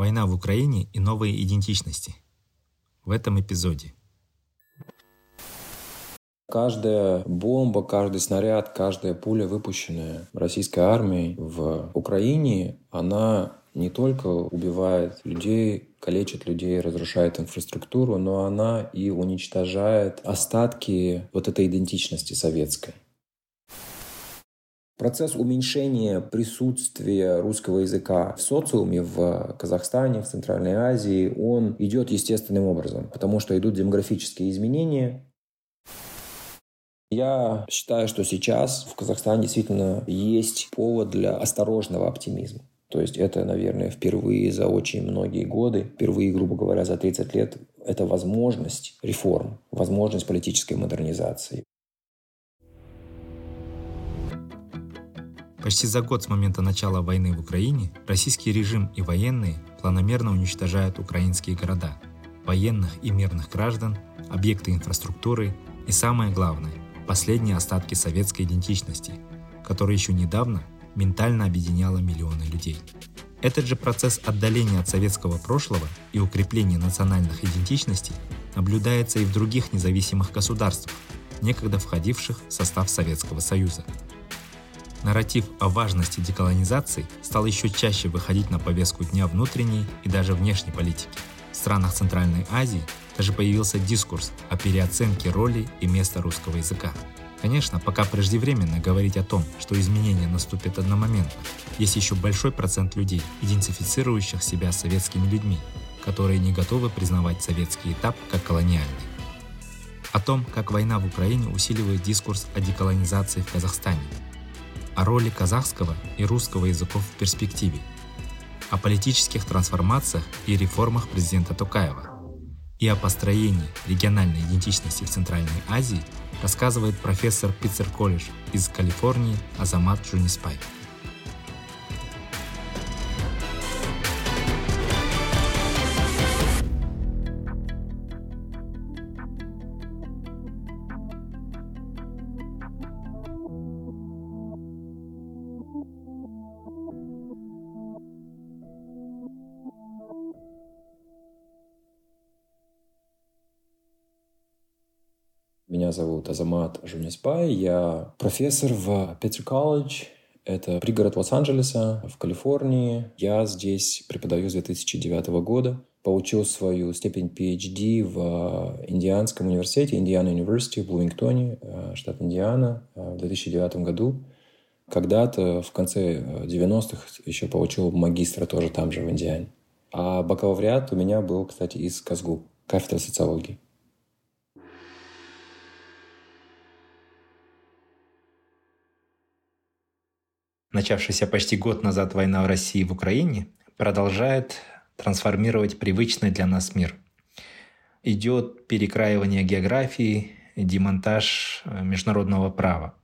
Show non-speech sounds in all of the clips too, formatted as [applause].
Война в Украине и новые идентичности. В этом эпизоде. Каждая бомба, каждый снаряд, каждая пуля, выпущенная российской армией в Украине, она не только убивает людей, калечит людей, разрушает инфраструктуру, но она и уничтожает остатки вот этой идентичности советской. Процесс уменьшения присутствия русского языка в социуме в Казахстане, в Центральной Азии, он идет естественным образом, потому что идут демографические изменения. Я считаю, что сейчас в Казахстане действительно есть повод для осторожного оптимизма. То есть это, наверное, впервые за очень многие годы, впервые, грубо говоря, за 30 лет, это возможность реформ, возможность политической модернизации. Почти за год с момента начала войны в Украине российский режим и военные планомерно уничтожают украинские города, военных и мирных граждан, объекты инфраструктуры и, самое главное, последние остатки советской идентичности, которая еще недавно ментально объединяла миллионы людей. Этот же процесс отдаления от советского прошлого и укрепления национальных идентичностей наблюдается и в других независимых государствах, некогда входивших в состав Советского Союза. Нарратив о важности деколонизации стал еще чаще выходить на повестку дня внутренней и даже внешней политики. В странах Центральной Азии даже появился дискурс о переоценке роли и места русского языка. Конечно, пока преждевременно говорить о том, что изменения наступят одномоментно. Есть еще большой процент людей, идентифицирующих себя советскими людьми, которые не готовы признавать советский этап как колониальный. О том, как война в Украине усиливает дискурс о деколонизации в Казахстане, о роли казахского и русского языков в перспективе, о политических трансформациях и реформах президента Токаева и о построении региональной идентичности в Центральной Азии рассказывает профессор Питер колледж из Калифорнии Азамат Джуниспай. Зовут Азамат Жуниспай, я профессор в Питер колледж, это пригород Лос-Анджелеса в Калифорнии. Я здесь преподаю с 2009 года. Получил свою степень PhD в Индианском университете, Индиана University в Блумингтоне, э, штат Индиана, э, в 2009 году. Когда-то в конце 90-х еще получил магистра тоже там же, в Индиане. А бакалавриат у меня был, кстати, из Казгу, кафедра социологии. Начавшаяся почти год назад война в России и в Украине продолжает трансформировать привычный для нас мир. Идет перекраивание географии, демонтаж э, международного права.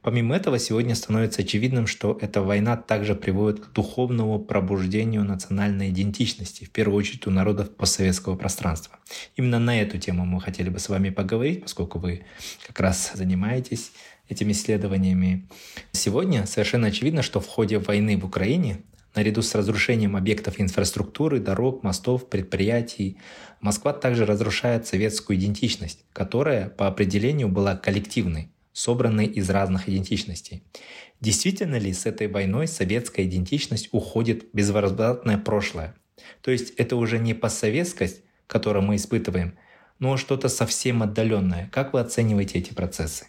Помимо этого, сегодня становится очевидным, что эта война также приводит к духовному пробуждению национальной идентичности, в первую очередь у народов постсоветского пространства. Именно на эту тему мы хотели бы с вами поговорить, поскольку вы как раз занимаетесь этими исследованиями. Сегодня совершенно очевидно, что в ходе войны в Украине Наряду с разрушением объектов инфраструктуры, дорог, мостов, предприятий, Москва также разрушает советскую идентичность, которая по определению была коллективной, собранной из разных идентичностей. Действительно ли с этой войной советская идентичность уходит в безвозвратное прошлое? То есть это уже не постсоветскость, которую мы испытываем, но что-то совсем отдаленное. Как вы оцениваете эти процессы?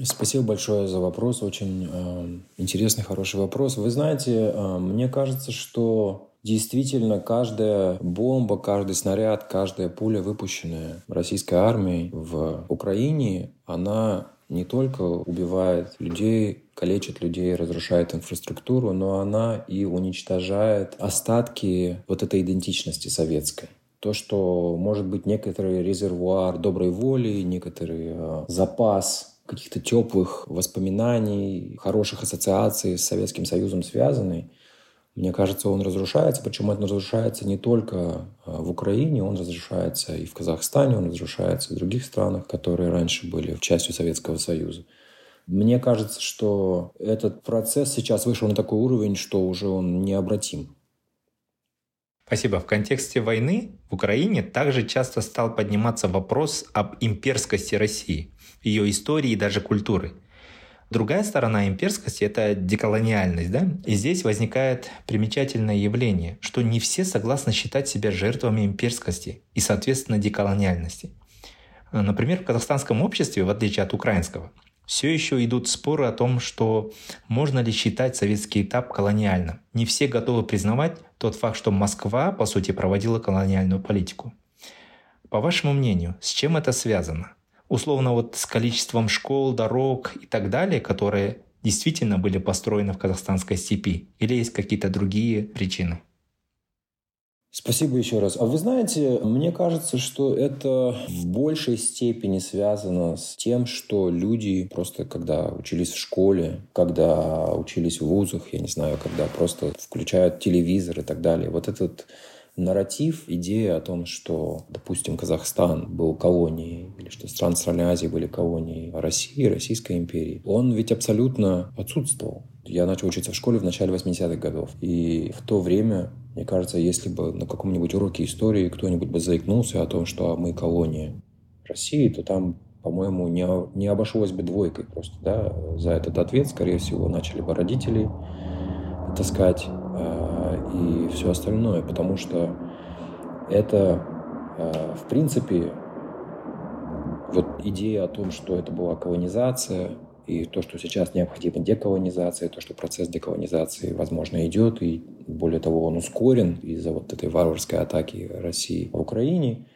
Спасибо большое за вопрос. Очень э, интересный, хороший вопрос. Вы знаете, э, мне кажется, что действительно каждая бомба, каждый снаряд, каждая пуля, выпущенная российской армией в Украине, она не только убивает людей, калечит людей, разрушает инфраструктуру, но она и уничтожает остатки вот этой идентичности советской. То, что может быть некоторый резервуар доброй воли, некоторый э, запас каких-то теплых воспоминаний, хороших ассоциаций с Советским Союзом связанный, мне кажется, он разрушается, причем он разрушается не только а, в Украине, он разрушается и в Казахстане, он разрушается и в других странах, которые раньше были частью Советского Союза. Мне кажется, что этот процесс сейчас вышел на такой уровень, что уже он необратим. Спасибо. В контексте войны в Украине также часто стал подниматься вопрос об имперскости России, ее истории и даже культуры. Другая сторона имперскости — это деколониальность. Да? И здесь возникает примечательное явление, что не все согласны считать себя жертвами имперскости и, соответственно, деколониальности. Например, в казахстанском обществе, в отличие от украинского, все еще идут споры о том, что можно ли считать советский этап колониальным. Не все готовы признавать тот факт, что Москва, по сути, проводила колониальную политику. По вашему мнению, с чем это связано? Условно вот с количеством школ, дорог и так далее, которые действительно были построены в казахстанской степи? Или есть какие-то другие причины? Спасибо еще раз. А вы знаете, мне кажется, что это в большей степени связано с тем, что люди просто, когда учились в школе, когда учились в вузах, я не знаю, когда просто включают телевизор и так далее, вот этот нарратив, идея о том, что, допустим, Казахстан был колонией, или что страны Центральной Азии были колонией России, Российской империи, он ведь абсолютно отсутствовал. Я начал учиться в школе в начале 80-х годов. И в то время, мне кажется, если бы на каком-нибудь уроке истории кто-нибудь бы заикнулся о том, что мы колония России, то там по-моему, не, не обошлось бы двойкой просто, да, за этот ответ, скорее всего, начали бы родители таскать и все остальное, потому что это, э, в принципе, вот идея о том, что это была колонизация, и то, что сейчас необходима деколонизация, то, что процесс деколонизации, возможно, идет, и более того, он ускорен из-за вот этой варварской атаки России в Украине –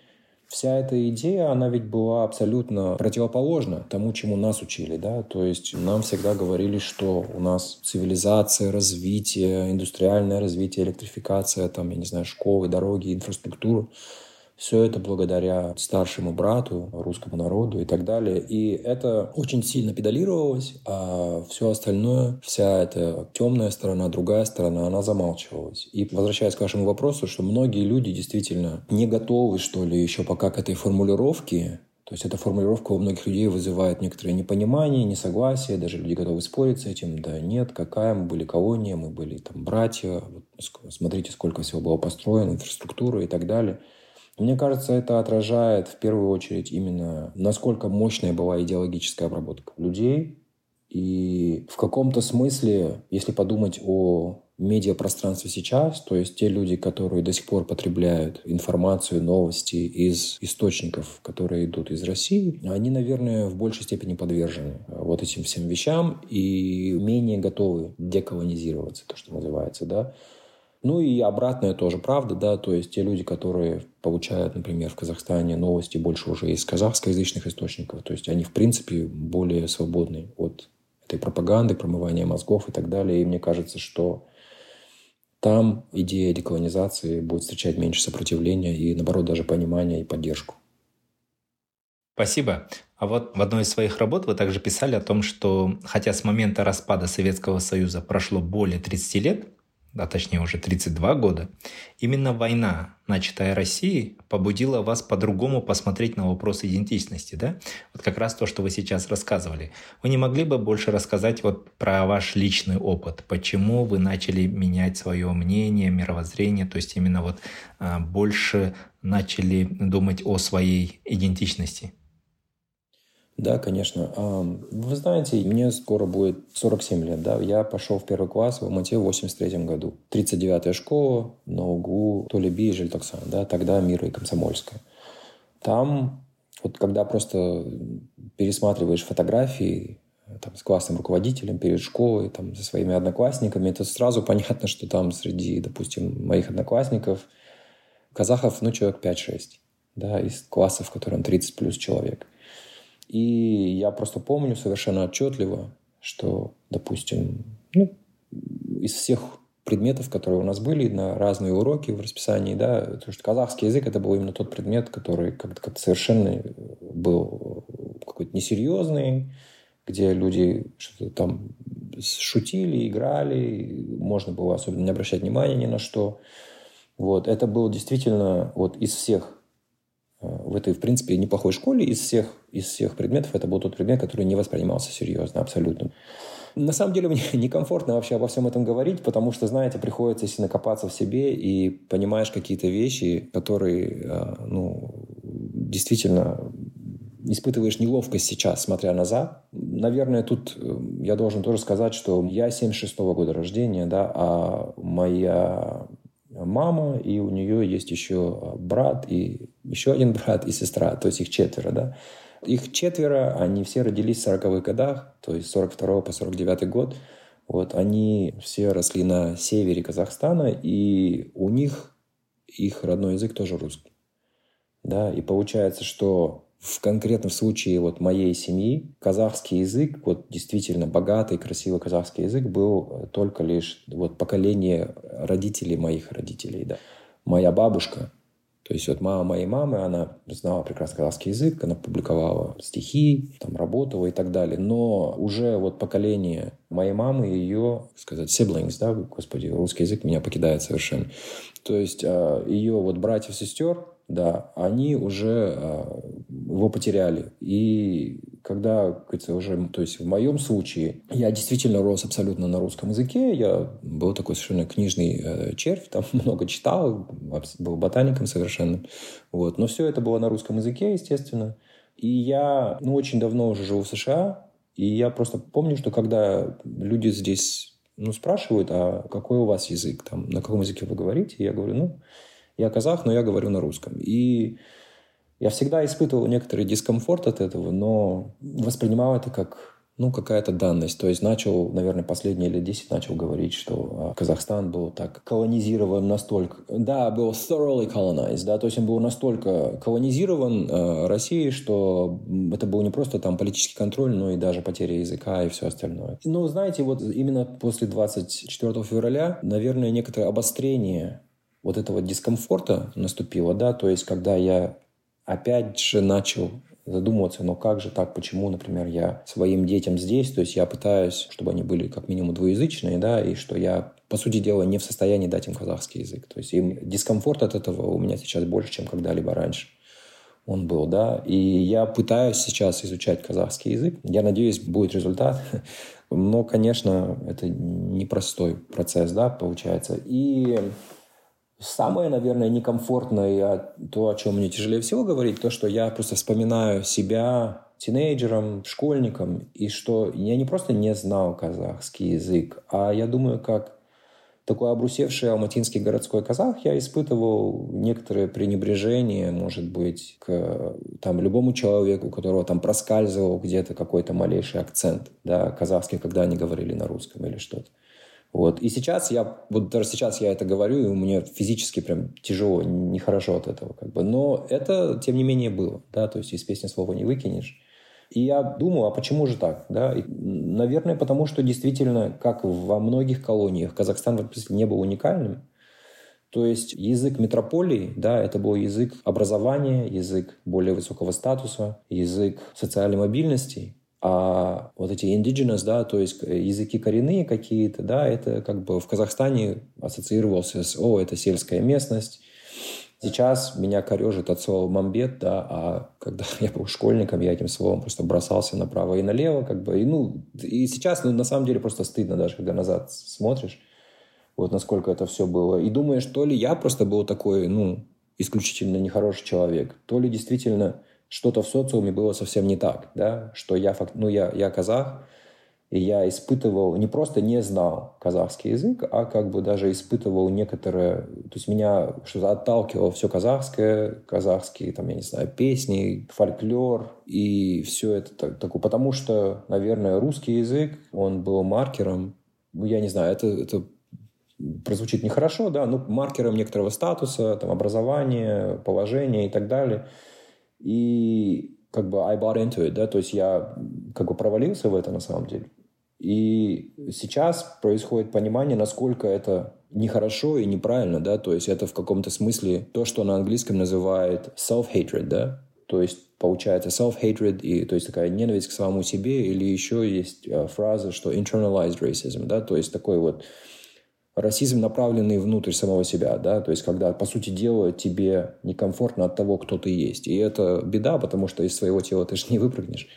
Вся эта идея, она ведь была абсолютно противоположна тому, чему нас учили, да, то есть нам всегда говорили, что у нас цивилизация, развитие, индустриальное развитие, электрификация, там, я не знаю, школы, дороги, инфраструктура — все это благодаря старшему брату, русскому народу и так далее. И это очень сильно педалировалось, а все остальное, вся эта темная сторона, другая сторона, она замалчивалась. И возвращаясь к вашему вопросу, что многие люди действительно не готовы, что ли, еще пока к этой формулировке, то есть эта формулировка у многих людей вызывает некоторое непонимание, несогласие, даже люди готовы спорить с этим. Да нет, какая, мы были колония, мы были там братья, вот, смотрите, сколько всего было построено, инфраструктура и так далее – мне кажется, это отражает в первую очередь именно, насколько мощная была идеологическая обработка людей. И в каком-то смысле, если подумать о медиапространстве сейчас, то есть те люди, которые до сих пор потребляют информацию, новости из источников, которые идут из России, они, наверное, в большей степени подвержены вот этим всем вещам и менее готовы деколонизироваться, то, что называется, да. Ну и обратное тоже правда, да, то есть те люди, которые получают, например, в Казахстане новости больше уже из казахскоязычных источников, то есть они, в принципе, более свободны от этой пропаганды, промывания мозгов и так далее. И мне кажется, что там идея деколонизации будет встречать меньше сопротивления и, наоборот, даже понимания и поддержку. Спасибо. А вот в одной из своих работ вы также писали о том, что хотя с момента распада Советского Союза прошло более 30 лет, а точнее уже 32 года, именно война, начатая Россией, побудила вас по-другому посмотреть на вопрос идентичности, да? Вот как раз то, что вы сейчас рассказывали. Вы не могли бы больше рассказать вот про ваш личный опыт? Почему вы начали менять свое мнение, мировоззрение, то есть именно вот а, больше начали думать о своей идентичности? Да, конечно. Вы знаете, мне скоро будет 47 лет, да. Я пошел в первый класс в Алмате в 83 году. 39-я школа на углу Толеби и Жильтоксан, да, тогда Мира и Комсомольская. Там, вот когда просто пересматриваешь фотографии там, с классным руководителем перед школой, там, со своими одноклассниками, это сразу [laughs] понятно, что там среди, допустим, моих одноклассников казахов, ну, человек 5-6, да, из классов, в котором 30 плюс человек – И я просто помню совершенно отчетливо, что, допустим, ну, из всех предметов, которые у нас были на разные уроки в расписании, да, потому что казахский язык это был именно тот предмет, который как-то как совершенно был какой-то несерьезный, где люди что-то там шутили, играли, можно было особенно не обращать внимания ни на что. Вот, это было действительно вот из всех э, в этой, в принципе, неплохой школе, из всех, из всех предметов это был тот предмет, который не воспринимался серьезно абсолютно. На самом деле мне [laughs] некомфортно вообще обо всем этом говорить, потому что, знаете, приходится если накопаться в себе и понимаешь какие-то вещи, которые, э, ну, действительно испытываешь неловкость сейчас, смотря назад. Наверное, тут э, я должен тоже сказать, что я 76 -го года рождения, да, а моя мама, и у нее есть еще брат, и еще один брат и сестра, то есть их четверо, да. Их четверо, они все родились в 40-х годах, то есть с 42 по 49 год. Вот, они все росли на севере Казахстана, и у них их родной язык тоже русский. Да, и получается, что в конкретном случае вот моей семьи казахский язык, вот действительно богатый, красивый казахский язык был только лишь вот поколение родителей моих родителей, да. Моя бабушка, то есть вот мама моей мамы, она знала прекрасно казахский язык, она публиковала стихи, там работала и так далее. Но уже вот поколение моей мамы и ее, сказать, siblings, да, господи, русский язык меня покидает совершенно. То есть а, ее вот братьев-сестер, да, они уже а, его потеряли. И когда, говорится, уже, то есть в моем случае, я действительно рос абсолютно на русском языке, я был такой совершенно книжный э, червь, там [laughs] много читал, был ботаником совершенным, вот. Но все это было на русском языке, естественно. И я, ну, очень давно уже живу в США, и я просто помню, что когда люди здесь, ну, спрашивают, а какой у вас язык, там, на каком языке вы говорите, я говорю, ну, я казах, но я говорю на русском. И я всегда испытывал некоторый дискомфорт от этого, но воспринимал это как ну, какая-то данность. То есть начал, наверное, последние лет 10 начал говорить, что а, Казахстан был так колонизирован настолько... Да, был thoroughly colonized, да, то есть он был настолько колонизирован э, Россией, что это был не просто там политический контроль, но и даже потеря языка и все остальное. Ну, знаете, вот именно после 24 февраля, наверное, некоторое обострение вот этого дискомфорта наступило, да, то есть когда я опять же начал задумываться, но как же так, почему, например, я своим детям здесь, то есть я пытаюсь, чтобы они были как минимум двуязычные, да, и что я, по сути дела, не в состоянии дать им казахский язык. То есть им дискомфорт от этого у меня сейчас больше, чем когда-либо раньше он был, да, и я пытаюсь сейчас изучать казахский язык. Я надеюсь, будет результат. [laughs] Но, конечно, это непростой процесс, да, получается. И Самое, наверное, некомфортное, то, о чем мне тяжелее всего говорить, то, что я просто вспоминаю себя тинейджером, школьником, и что я не просто не знал казахский язык, а я думаю, как такой обрусевший алматинский городской казах, я испытывал некоторое пренебрежение, может быть, к там, любому человеку, у которого там проскальзывал где-то какой-то малейший акцент, да, казахский, когда они говорили на русском или что-то. Вот. И сейчас я, вот даже сейчас я это говорю, и мне физически прям тяжело, нехорошо от этого. Как бы. Но это, тем не менее, было. Да? То есть из песни слова не выкинешь. И я думаю, а почему же так? Да? И, наверное, потому что действительно, как во многих колониях, Казахстан не был уникальным. То есть язык метрополии, да, это был язык образования, язык более высокого статуса, язык социальной мобильности. А вот эти indigenous, да, то есть языки коренные какие-то, да, это как бы в Казахстане ассоциировался с, о, это сельская местность. Сейчас меня корежит от слова «мамбет», да, а когда [laughs] я был школьником, я этим словом просто бросался направо и налево, как бы, и, ну, и сейчас, ну, на самом деле, просто стыдно даже, когда назад смотришь, вот насколько это все было. И думаешь, то ли я просто был такой, ну, исключительно нехороший человек, то ли действительно что-то в социуме было совсем не так, да, что я, ну, я, я казах, и я испытывал, не просто не знал казахский язык, а как бы даже испытывал некоторые, то есть меня что-то отталкивало все казахское, казахские, там, я не знаю, песни, фольклор и все это так, такое, потому что, наверное, русский язык, он был маркером, ну, я не знаю, это, это прозвучит нехорошо, да, ну, маркером некоторого статуса, там, образования, положения и так далее – и как бы I bought into it, да, то есть я как бы провалился в это на самом деле. И сейчас происходит понимание, насколько это нехорошо и неправильно, да, то есть это в каком-то смысле то, что на английском называют self-hatred, да, то есть получается self-hatred, и, то есть такая ненависть к самому себе, или еще есть э, фраза, что internalized racism, да, то есть такой вот расизм, направленный внутрь самого себя, да, то есть когда, по сути дела, тебе некомфортно от того, кто ты есть. И это беда, потому что из своего тела ты же не выпрыгнешь.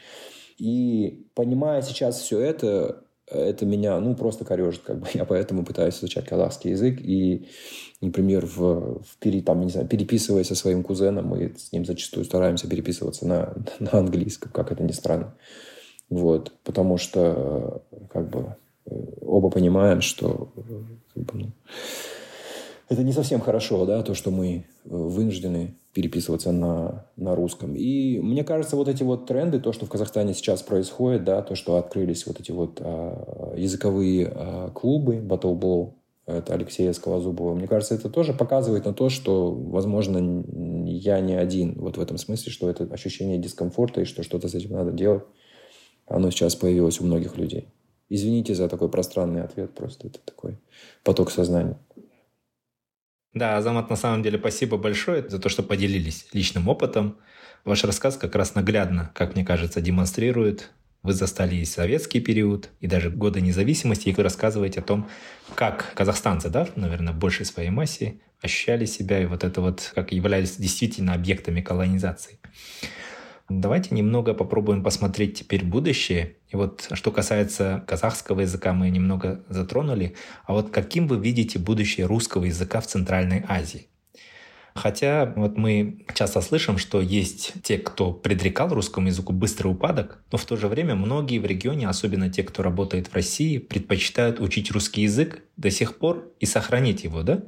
И понимая сейчас все это, это меня, ну, просто корежит, как бы. Я поэтому пытаюсь изучать казахский язык. И, например, в, в пере, там, не знаю, переписываясь со своим кузеном, мы с ним зачастую стараемся переписываться на, на английском, как это ни странно. Вот. Потому что, как бы, оба понимаем, что как бы, ну, это не совсем хорошо, да, то, что мы вынуждены переписываться на, на русском. И мне кажется, вот эти вот тренды, то, что в Казахстане сейчас происходит, да, то, что открылись вот эти вот а, языковые а, клубы, Battle Ball, это Алексея Скалозубова, мне кажется, это тоже показывает на то, что, возможно, я не один вот в этом смысле, что это ощущение дискомфорта и что что-то с этим надо делать, оно сейчас появилось у многих людей. Извините за такой пространный ответ, просто это такой поток сознания. Да, Азамат, на самом деле спасибо большое за то, что поделились личным опытом. Ваш рассказ как раз наглядно, как мне кажется, демонстрирует вы застали и советский период, и даже годы независимости, и вы рассказываете о том, как казахстанцы, да, наверное, в большей своей массе ощущали себя и вот это вот, как являлись действительно объектами колонизации. Давайте немного попробуем посмотреть теперь будущее. И вот что касается казахского языка, мы немного затронули. А вот каким вы видите будущее русского языка в Центральной Азии? Хотя вот мы часто слышим, что есть те, кто предрекал русскому языку быстрый упадок, но в то же время многие в регионе, особенно те, кто работает в России, предпочитают учить русский язык до сих пор и сохранить его, да?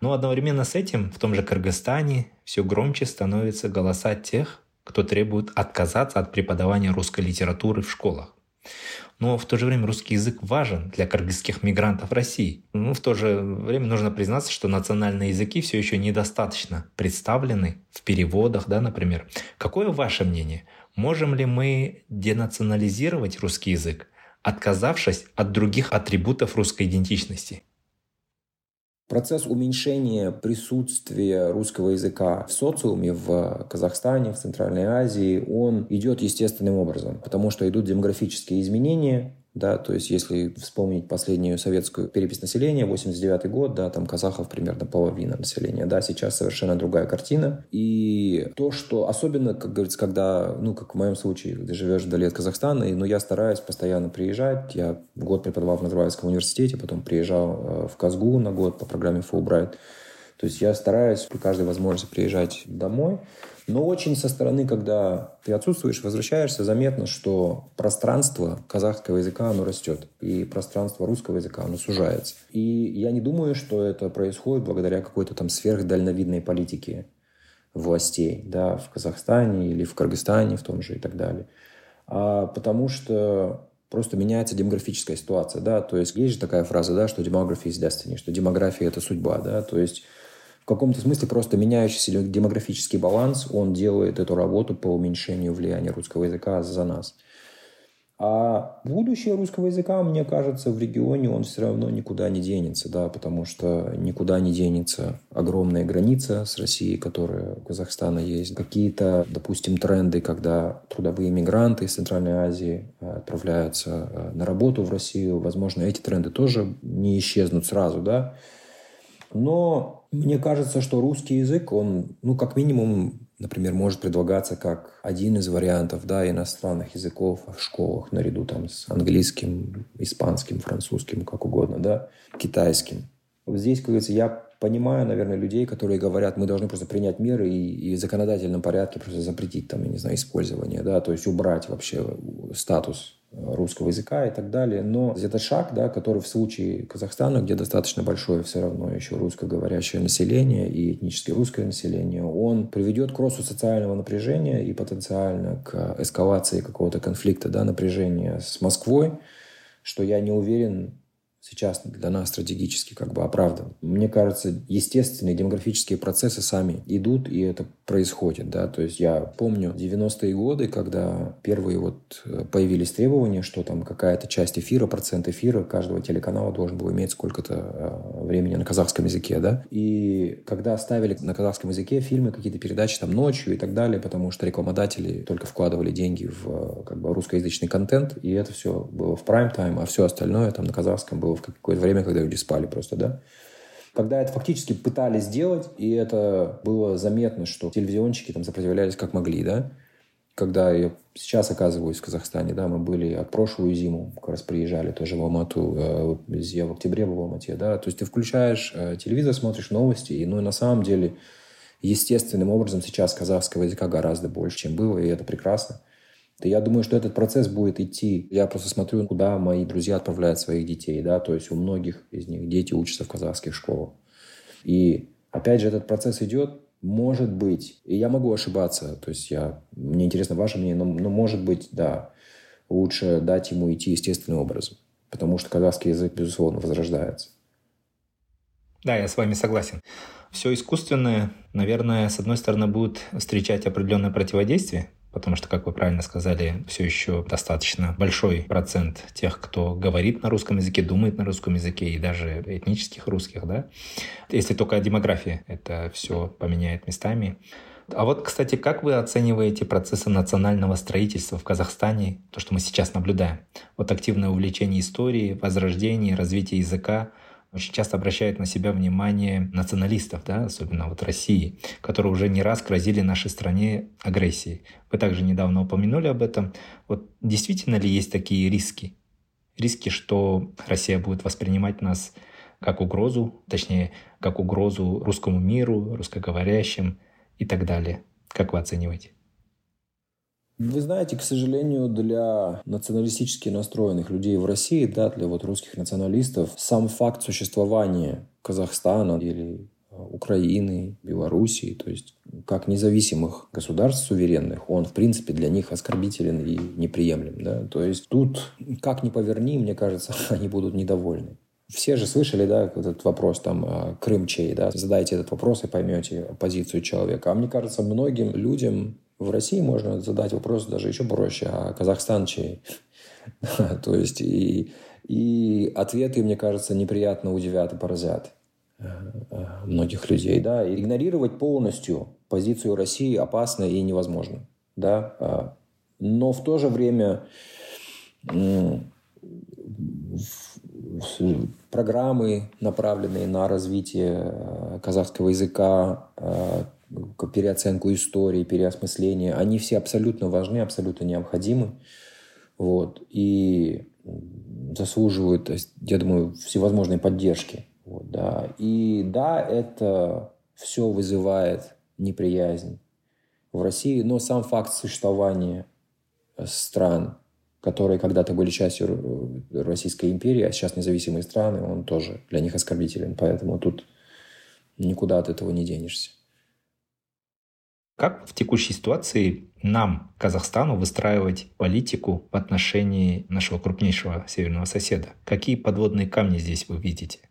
Но одновременно с этим в том же Кыргызстане все громче становятся голоса тех, кто требует отказаться от преподавания русской литературы в школах. Но в то же время русский язык важен для кыргызских мигрантов России. Ну, в то же время нужно признаться, что национальные языки все еще недостаточно представлены в переводах, да, например. Какое ваше мнение? Можем ли мы денационализировать русский язык, отказавшись от других атрибутов русской идентичности? Процесс уменьшения присутствия русского языка в социуме в Казахстане, в Центральной Азии, он идет естественным образом, потому что идут демографические изменения, да, то есть если вспомнить последнюю советскую перепись населения, 89 год, да, там казахов примерно половина населения, да, сейчас совершенно другая картина. И то, что особенно, как говорится, когда, ну, как в моем случае, ты живешь вдали от Казахстана, и, ну, я стараюсь постоянно приезжать, я год преподавал в Назарбаевском университете, потом приезжал э, в Казгу на год по программе Fulbright, то есть я стараюсь при каждой возможности приезжать домой. Но очень со стороны, когда ты отсутствуешь, возвращаешься, заметно, что пространство казахского языка, оно растет. И пространство русского языка, оно сужается. И я не думаю, что это происходит благодаря какой-то там сверхдальновидной политике властей, да, в Казахстане или в Кыргызстане в том же и так далее. А потому что просто меняется демографическая ситуация, да, то есть есть же такая фраза, да, что demography is destiny, что демография – это судьба, да, то есть каком-то смысле просто меняющийся демографический баланс, он делает эту работу по уменьшению влияния русского языка за нас. А будущее русского языка, мне кажется, в регионе он все равно никуда не денется, да, потому что никуда не денется огромная граница с Россией, которая у Казахстана есть. Какие-то, допустим, тренды, когда трудовые мигранты из Центральной Азии э, отправляются э, на работу в Россию, возможно, эти тренды тоже не исчезнут сразу, да. Но мне кажется, что русский язык, он, ну, как минимум, например, может предлагаться как один из вариантов да, иностранных языков в школах наряду там, с английским, испанским, французским, как угодно, да, китайским. Здесь, как говорится, я понимаю, наверное, людей, которые говорят, мы должны просто принять меры и, и в законодательном порядке просто запретить там, я не знаю, использование, да, то есть убрать вообще статус русского языка и так далее. Но это шаг, да, который в случае Казахстана, где достаточно большое все равно еще русскоговорящее население и этнически русское население, он приведет к росту социального напряжения и потенциально к эскалации какого-то конфликта, да, напряжения с Москвой, что я не уверен, сейчас для нас стратегически как бы оправдан. Мне кажется, естественные демографические процессы сами идут, и это происходит, да, то есть я помню 90-е годы, когда первые вот э, появились требования, что там какая-то часть эфира, процент эфира каждого телеканала должен был иметь сколько-то э, времени на казахском языке, да, и когда ставили на казахском языке фильмы, какие-то передачи там ночью и так далее, потому что рекламодатели только вкладывали деньги в э, как бы русскоязычный контент, и это все было в прайм-тайм, а все остальное там на казахском было в какое-то время, когда люди спали просто, да. Когда это фактически пытались сделать, и это было заметно, что телевизионщики там сопротивлялись как могли, да. Когда я сейчас оказываюсь в Казахстане, да, мы были от прошлую зиму, как раз приезжали тоже в Алмату, э, я в октябре был в Алмате, да, то есть ты включаешь э, телевизор, смотришь новости, и ну на самом деле естественным образом сейчас казахского языка гораздо больше, чем было, и это прекрасно. Я думаю, что этот процесс будет идти. Я просто смотрю, куда мои друзья отправляют своих детей. Да? То есть у многих из них дети учатся в казахских школах. И опять же, этот процесс идет, может быть, и я могу ошибаться, то есть я, мне интересно ваше мнение, но, но может быть, да, лучше дать ему идти естественным образом, потому что казахский язык, безусловно, возрождается. Да, я с вами согласен. Все искусственное, наверное, с одной стороны, будет встречать определенное противодействие, потому что, как вы правильно сказали, все еще достаточно большой процент тех, кто говорит на русском языке, думает на русском языке, и даже этнических русских, да. Если только демография это все поменяет местами. А вот, кстати, как вы оцениваете процессы национального строительства в Казахстане, то, что мы сейчас наблюдаем? Вот активное увлечение историей, возрождение, развитие языка — очень часто обращают на себя внимание националистов, да, особенно вот России, которые уже не раз грозили нашей стране агрессией. Вы также недавно упомянули об этом. Вот действительно ли есть такие риски? Риски, что Россия будет воспринимать нас как угрозу, точнее, как угрозу русскому миру, русскоговорящим и так далее. Как вы оцениваете? Вы знаете, к сожалению, для националистически настроенных людей в России, да, для вот русских националистов, сам факт существования Казахстана или э, Украины, Белоруссии, то есть как независимых государств суверенных, он, в принципе, для них оскорбителен и неприемлем. Да? То есть тут, как ни поверни, мне кажется, [laughs] они будут недовольны. Все же слышали, да, этот вопрос там э, Крым чей, да, задайте этот вопрос и поймете позицию человека. А мне кажется, многим людям в России можно задать вопрос даже еще проще, а Казахстан чей? [laughs] То есть и, и ответы, мне кажется, неприятно удивят и поразят э, э, многих людей. Да? Игнорировать полностью позицию России опасно и невозможно. Да? А, но в то же время программы, направленные на развитие э, казахского языка, переоценку истории, переосмысление, они все абсолютно важны, абсолютно необходимы. Вот, и заслуживают, я думаю, всевозможной поддержки. Вот, да. И да, это все вызывает неприязнь в России, но сам факт существования стран, которые когда-то были частью Российской империи, а сейчас независимые страны, он тоже для них оскорбителен. Поэтому тут никуда от этого не денешься. Как в текущей ситуации нам, Казахстану, выстраивать политику в отношении нашего крупнейшего северного соседа? Какие подводные камни здесь вы видите?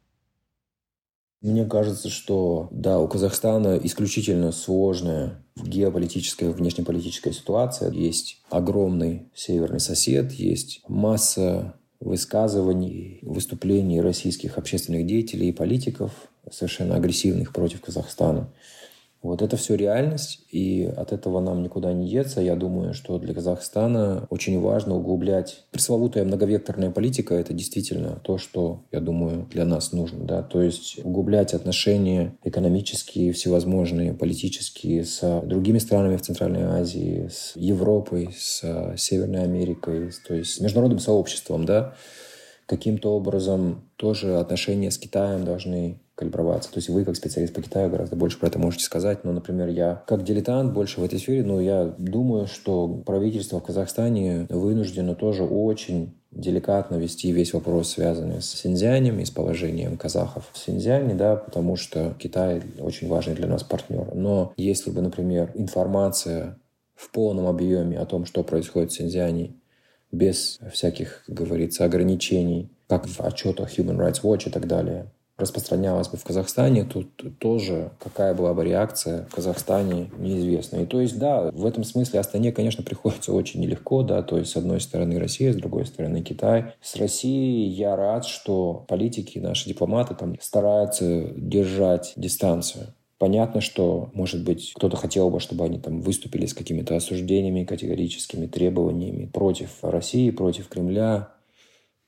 Мне кажется, что да, у Казахстана исключительно сложная геополитическая, внешнеполитическая ситуация. Есть огромный северный сосед, есть масса высказываний, выступлений российских общественных деятелей и политиков, совершенно агрессивных против Казахстана. Вот это все реальность, и от этого нам никуда не деться. Я думаю, что для Казахстана очень важно углублять пресловутая многовекторная политика. Это действительно то, что, я думаю, для нас нужно. Да? То есть углублять отношения экономические, всевозможные, политические с другими странами в Центральной Азии, с Европой, с Северной Америкой, то есть с международным сообществом. Да? Каким-то образом тоже отношения с Китаем должны калиброваться. То есть вы, как специалист по Китаю, гораздо больше про это можете сказать. Но, например, я как дилетант больше в этой сфере, но я думаю, что правительство в Казахстане вынуждено тоже очень деликатно вести весь вопрос, связанный с Синьцзянем и с положением казахов в Синьцзяне, да, потому что Китай очень важный для нас партнер. Но если бы, например, информация в полном объеме о том, что происходит в Синьцзяне, без всяких, как говорится, ограничений как в отчетах Human Rights Watch и так далее, распространялось бы в Казахстане, тут тоже какая была бы реакция в Казахстане, неизвестно. И то есть, да, в этом смысле Астане, конечно, приходится очень нелегко, да, то есть, с одной стороны Россия, с другой стороны Китай. С Россией я рад, что политики, наши дипломаты там стараются держать дистанцию. Понятно, что, может быть, кто-то хотел бы, чтобы они там выступили с какими-то осуждениями, категорическими требованиями против России, против Кремля.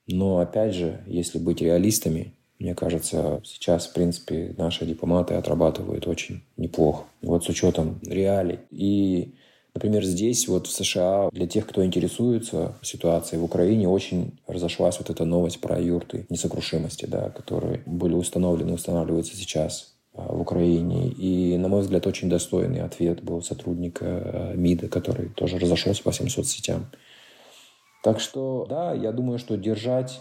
Но, опять же, если быть реалистами, мне кажется, сейчас, в принципе, наши дипломаты отрабатывают очень неплохо. Вот с учетом реалий. И, например, здесь, вот в США, для тех, кто интересуется ситуацией в Украине, очень разошлась вот эта новость про юрты несокрушимости, да, которые были установлены, устанавливаются сейчас а, в Украине. И, на мой взгляд, очень достойный ответ был сотрудника а, МИДа, который тоже разошелся по всем соцсетям. Так что, да, я думаю, что держать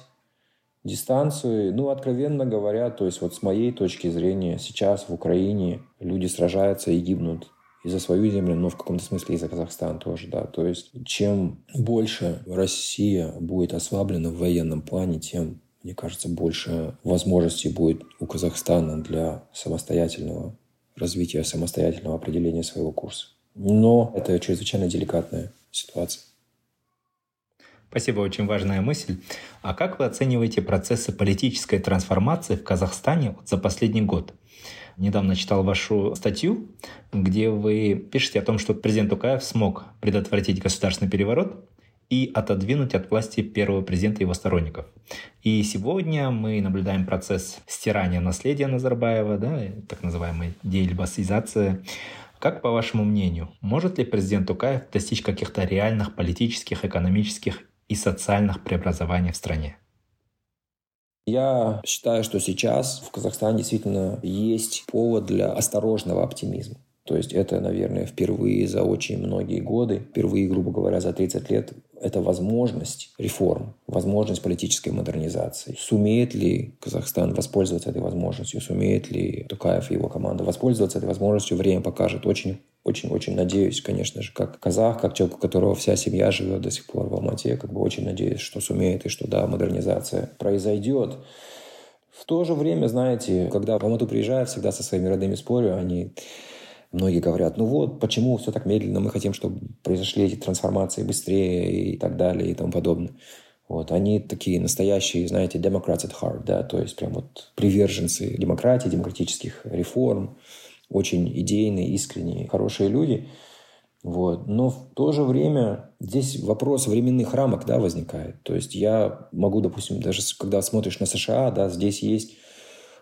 дистанцию. Ну, откровенно говоря, то есть вот с моей точки зрения, сейчас в Украине люди сражаются и гибнут и за свою землю, но в каком-то смысле и за Казахстан тоже, да. То есть чем больше Россия будет ослаблена в военном плане, тем, мне кажется, больше возможностей будет у Казахстана для самостоятельного развития, самостоятельного определения своего курса. Но это чрезвычайно деликатная ситуация. Спасибо, очень важная мысль. А как вы оцениваете процессы политической трансформации в Казахстане за последний год? Недавно читал вашу статью, где вы пишете о том, что президент Тукаев смог предотвратить государственный переворот и отодвинуть от власти первого президента его сторонников. И сегодня мы наблюдаем процесс стирания наследия Назарбаева, да, так называемая деэльбасизация. Как, по вашему мнению, может ли президент Тукаев достичь каких-то реальных политических, экономических и социальных преобразований в стране? Я считаю, что сейчас в Казахстане действительно есть повод для осторожного оптимизма. То есть это, наверное, впервые за очень многие годы, впервые, грубо говоря, за 30 лет это возможность реформ, возможность политической модернизации. Сумеет ли Казахстан воспользоваться этой возможностью? Сумеет ли Тукаев и его команда воспользоваться этой возможностью? Время покажет. Очень очень-очень надеюсь, конечно же, как казах, как человек, у которого вся семья живет до сих пор в Алмате, как бы очень надеюсь, что сумеет и что, да, модернизация произойдет. В то же время, знаете, когда в Алмату приезжаю, всегда со своими родными спорю, они Многие говорят, ну вот, почему все так медленно, мы хотим, чтобы произошли эти трансформации быстрее и так далее и тому подобное. Вот, они такие настоящие, знаете, democrats at heart, да, то есть прям вот приверженцы демократии, демократических реформ, очень идейные, искренние, хорошие люди. Вот. Но в то же время здесь вопрос временных рамок да, возникает. То есть я могу, допустим, даже когда смотришь на США, да, здесь есть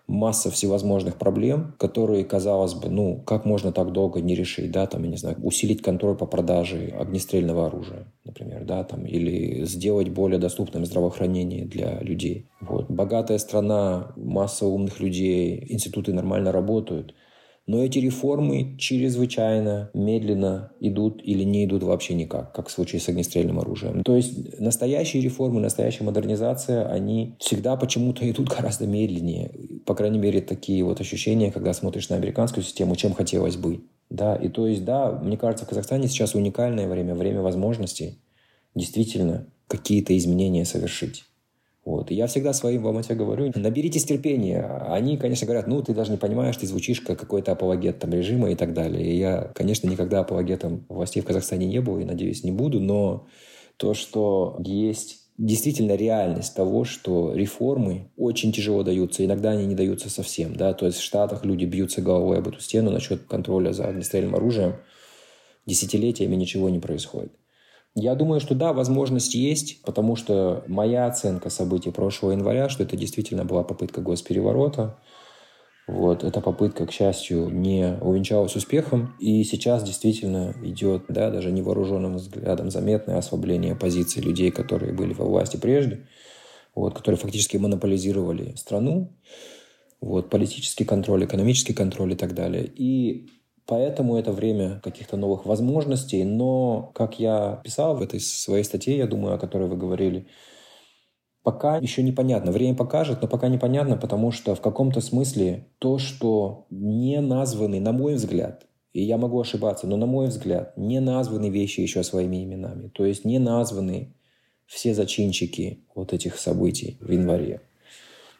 масса всевозможных проблем, которые, казалось бы, ну, как можно так долго не решить, да, там, я не знаю, усилить контроль по продаже огнестрельного оружия, например, да, там, или сделать более доступным здравоохранение для людей. Вот. Богатая страна, масса умных людей, институты нормально работают – но эти реформы чрезвычайно медленно идут или не идут вообще никак, как в случае с огнестрельным оружием. То есть настоящие реформы, настоящая модернизация, они всегда почему-то [laughs] идут гораздо медленнее. По крайней мере, такие вот ощущения, когда смотришь на американскую систему, чем хотелось бы. Да, и то есть, да, мне кажется, в Казахстане сейчас уникальное время, время возможностей действительно какие-то изменения совершить. Вот. И я всегда своим в Алмате говорю, наберитесь терпения. Они, конечно, говорят, ну, ты даже не понимаешь, ты звучишь как какой-то апологет там режима и так далее. И я, конечно, никогда апологетом властей в Казахстане не был и, надеюсь, не буду, но то, что есть действительно реальность того, что реформы очень тяжело даются, иногда они не даются совсем, да, то есть в Штатах люди бьются головой об эту стену насчет контроля за огнестрельным оружием, десятилетиями ничего не происходит. Я думаю, что да, возможность есть, потому что моя оценка событий прошлого января, что это действительно была попытка госпереворота, вот, эта попытка, к счастью, не увенчалась успехом, и сейчас действительно идет, да, даже невооруженным взглядом заметное ослабление позиций людей, которые были во власти прежде, вот, которые фактически монополизировали страну, вот, политический контроль, экономический контроль и так далее. И Поэтому это время каких-то новых возможностей. Но, как я писал в этой своей статье, я думаю, о которой вы говорили, пока еще непонятно. Время покажет, но пока непонятно, потому что в каком-то смысле то, что не названы, на мой взгляд, и я могу ошибаться, но на мой взгляд, не названы вещи еще своими именами. То есть не названы все зачинщики вот этих событий в январе.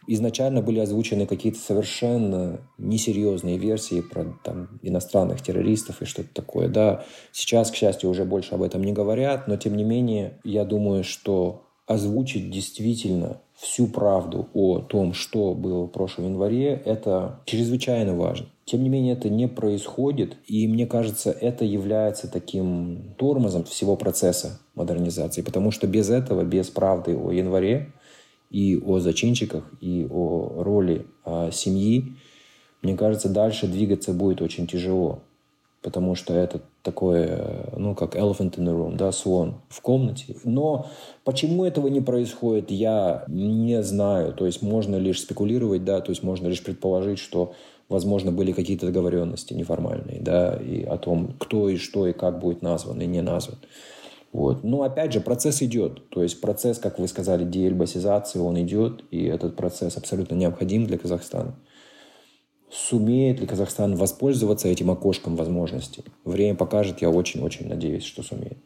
Изначально были озвучены какие-то совершенно несерьезные версии про там, иностранных террористов и что-то такое. Да, сейчас, к счастью, уже больше об этом не говорят, но тем не менее, я думаю, что озвучить действительно всю правду о том, что было в прошлом январе, это чрезвычайно важно. Тем не менее, это не происходит, и мне кажется, это является таким тормозом всего процесса модернизации, потому что без этого, без правды о январе и о зачинщиках, и о роли а, семьи, мне кажется, дальше двигаться будет очень тяжело потому что это такое, ну, как elephant in the room, да, слон в комнате. Но почему этого не происходит, я не знаю. То есть можно лишь спекулировать, да, то есть можно лишь предположить, что, возможно, были какие-то договоренности неформальные, да, и о том, кто и что и как будет назван и не назван. Вот. Но опять же, процесс идет. То есть процесс, как вы сказали, деэльбасизации, он идет, и этот процесс абсолютно необходим для Казахстана. Сумеет ли Казахстан воспользоваться этим окошком возможностей? Время покажет, я очень-очень надеюсь, что сумеет.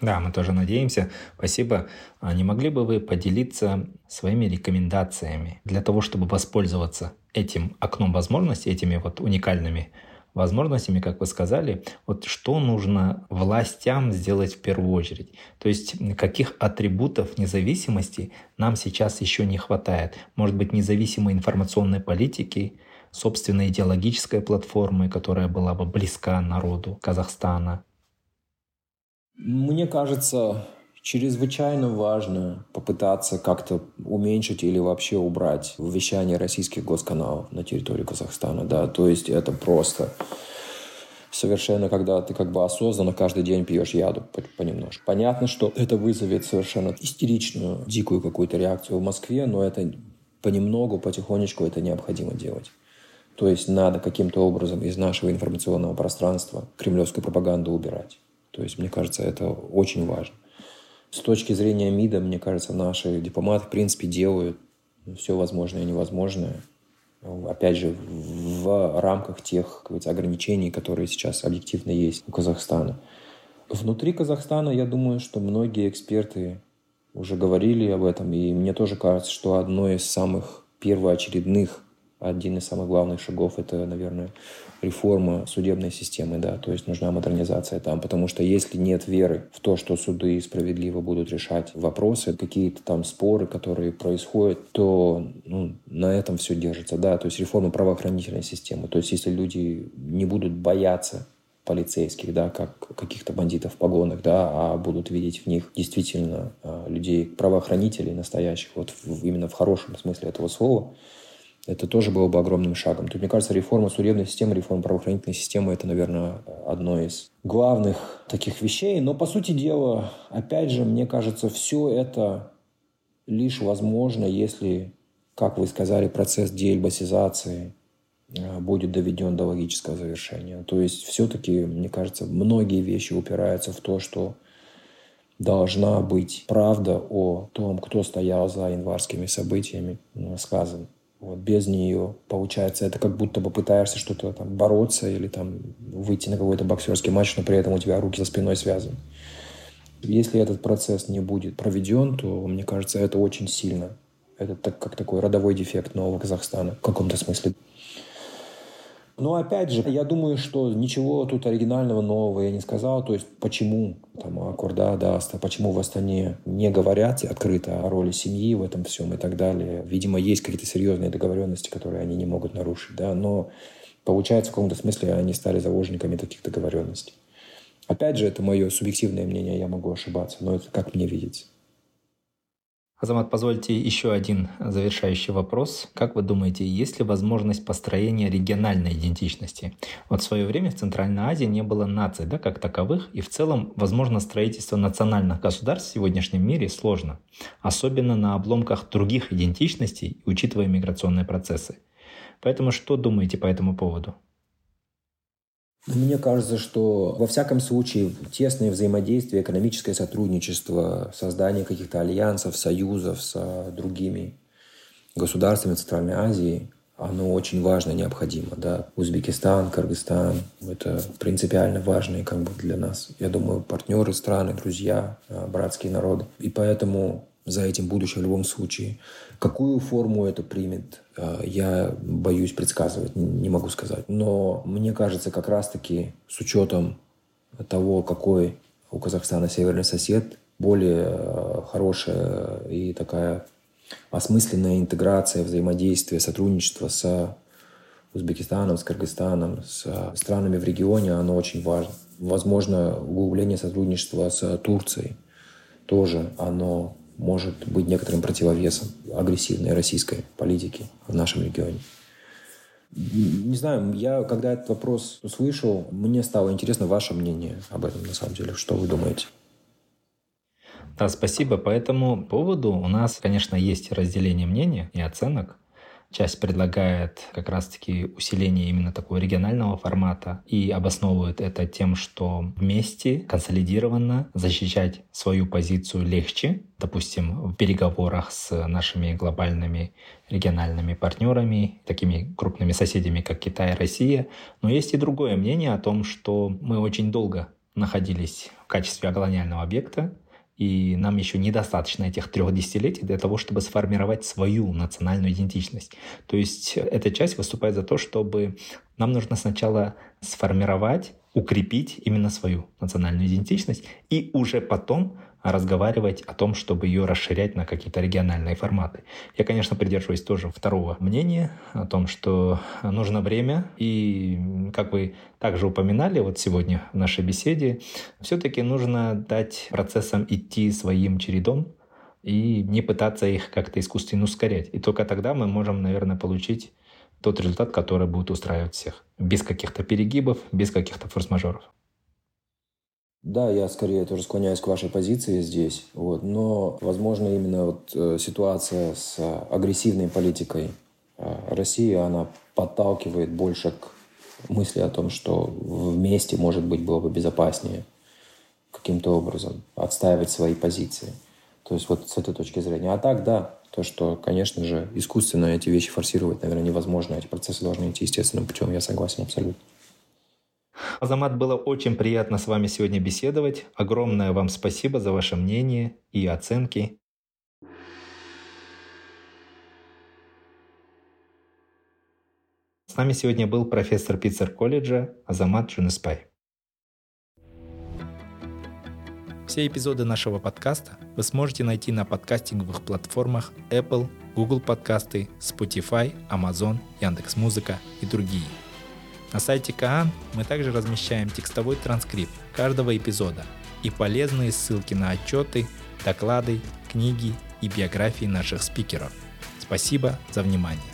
Да, мы тоже надеемся. Спасибо. А не могли бы вы поделиться своими рекомендациями для того, чтобы воспользоваться этим окном возможностей, этими вот уникальными возможностями, как вы сказали, вот что нужно властям сделать в первую очередь? То есть каких атрибутов независимости нам сейчас еще не хватает? Может быть, независимой информационной политики, собственной идеологической платформы, которая была бы близка народу Казахстана? Мне кажется, чрезвычайно важно попытаться как-то уменьшить или вообще убрать вещание российских госканалов на территории Казахстана. Да? То есть это просто совершенно, когда ты как бы осознанно каждый день пьешь яду понемножку. Понятно, что это вызовет совершенно истеричную, дикую какую-то реакцию в Москве, но это понемногу, потихонечку это необходимо делать. То есть надо каким-то образом из нашего информационного пространства кремлевскую пропаганду убирать. То есть, мне кажется, это очень важно. С точки зрения МИДа, мне кажется, наши дипломаты, в принципе, делают все возможное и невозможное. Опять же, в рамках тех говорится, ограничений, которые сейчас объективно есть у Казахстана. Внутри Казахстана, я думаю, что многие эксперты уже говорили об этом, и мне тоже кажется, что одно из самых первоочередных один из самых главных шагов – это, наверное, реформа судебной системы, да, то есть нужна модернизация там, потому что если нет веры в то, что суды справедливо будут решать вопросы, какие-то там споры, которые происходят, то ну, на этом все держится, да, то есть реформа правоохранительной системы, то есть если люди не будут бояться полицейских, да, как каких-то бандитов в погонах, да, а будут видеть в них действительно а, людей, правоохранителей настоящих, вот в, именно в хорошем смысле этого слова, это тоже было бы огромным шагом. Тут, мне кажется, реформа судебной системы, реформа правоохранительной системы – это, наверное, одно из главных таких вещей. Но, по сути дела, опять же, мне кажется, все это лишь возможно, если, как вы сказали, процесс деэльбасизации э, будет доведен до логического завершения. То есть все-таки, мне кажется, многие вещи упираются в то, что должна быть правда о том, кто стоял за январскими событиями, э, сказана. Вот, без нее, получается, это как будто бы пытаешься что-то там бороться или там выйти на какой-то боксерский матч, но при этом у тебя руки за спиной связаны. Если этот процесс не будет проведен, то, мне кажется, это очень сильно. Это так, как такой родовой дефект нового Казахстана в каком-то смысле. Но опять же, я думаю, что ничего тут оригинального нового я не сказал. То есть почему там Акорда, Даста, почему в Астане не говорят открыто о роли семьи в этом всем и так далее. Видимо, есть какие-то серьезные договоренности, которые они не могут нарушить. Да? Но получается, в каком-то смысле они стали заложниками таких договоренностей. Опять же, это мое субъективное мнение, я могу ошибаться, но это как мне видится. Азамат, позвольте еще один завершающий вопрос. Как вы думаете, есть ли возможность построения региональной идентичности? Вот в свое время в Центральной Азии не было наций да, как таковых, и в целом, возможно, строительство национальных государств в сегодняшнем мире сложно, особенно на обломках других идентичностей, учитывая миграционные процессы. Поэтому что думаете по этому поводу? Мне кажется, что во всяком случае тесное взаимодействие, экономическое сотрудничество, создание каких-то альянсов, союзов с другими государствами Центральной Азии, оно очень важно, необходимо. Да. Узбекистан, Кыргызстан – это принципиально важные как бы для нас, я думаю, партнеры страны, друзья, а, братские народы. И поэтому за этим будущее в любом случае. Какую форму это примет, а, я боюсь предсказывать, не могу сказать. Но мне кажется, как раз-таки с учетом того, какой у Казахстана северный сосед, более а, хорошая и такая осмысленная интеграция, взаимодействие, сотрудничество с Узбекистаном, с Кыргызстаном, с странами в регионе, оно очень важно. Возможно, углубление сотрудничества с Турцией тоже, оно может быть некоторым противовесом агрессивной российской политики в нашем регионе. Не знаю, я когда этот вопрос услышал, мне стало интересно ваше мнение об этом на самом деле. Что вы думаете? Да, спасибо. По этому поводу у нас, конечно, есть разделение мнений и оценок. Часть предлагает как раз-таки усиление именно такого регионального формата и обосновывает это тем, что вместе, консолидированно защищать свою позицию легче, допустим, в переговорах с нашими глобальными региональными партнерами, такими крупными соседями, как Китай и Россия. Но есть и другое мнение о том, что мы очень долго находились в качестве колониального объекта, и нам еще недостаточно этих трех десятилетий для того, чтобы сформировать свою национальную идентичность. То есть эта часть выступает за то, чтобы нам нужно сначала сформировать, укрепить именно свою национальную идентичность и уже потом разговаривать о том, чтобы ее расширять на какие-то региональные форматы. Я, конечно, придерживаюсь тоже второго мнения о том, что нужно время. И, как вы также упоминали вот сегодня в нашей беседе, все-таки нужно дать процессам идти своим чередом, и не пытаться их как-то искусственно ускорять. И только тогда мы можем, наверное, получить тот результат, который будет устраивать всех. Без каких-то перегибов, без каких-то форс-мажоров. Да, я скорее тоже склоняюсь к вашей позиции здесь. Вот. Но, возможно, именно вот, э, ситуация с агрессивной политикой э, России, она подталкивает больше к мысли о том, что вместе, может быть, было бы безопаснее каким-то образом отстаивать свои позиции. То есть вот с этой точки зрения. А так, да, то, что, конечно же, искусственно эти вещи форсировать, наверное, невозможно. Эти процессы должны идти естественным путем. Я согласен абсолютно. Азамат, было очень приятно с вами сегодня беседовать. Огромное вам спасибо за ваше мнение и оценки. С нами сегодня был профессор Питцер колледжа Азамат Жунисбай. Все эпизоды нашего подкаста вы сможете найти на подкастинговых платформах Apple, Google подкасты, Spotify, Amazon, Яндекс.Музыка и другие – на сайте Каан мы также размещаем текстовой транскрипт каждого эпизода и полезные ссылки на отчеты, доклады, книги и биографии наших спикеров. Спасибо за внимание.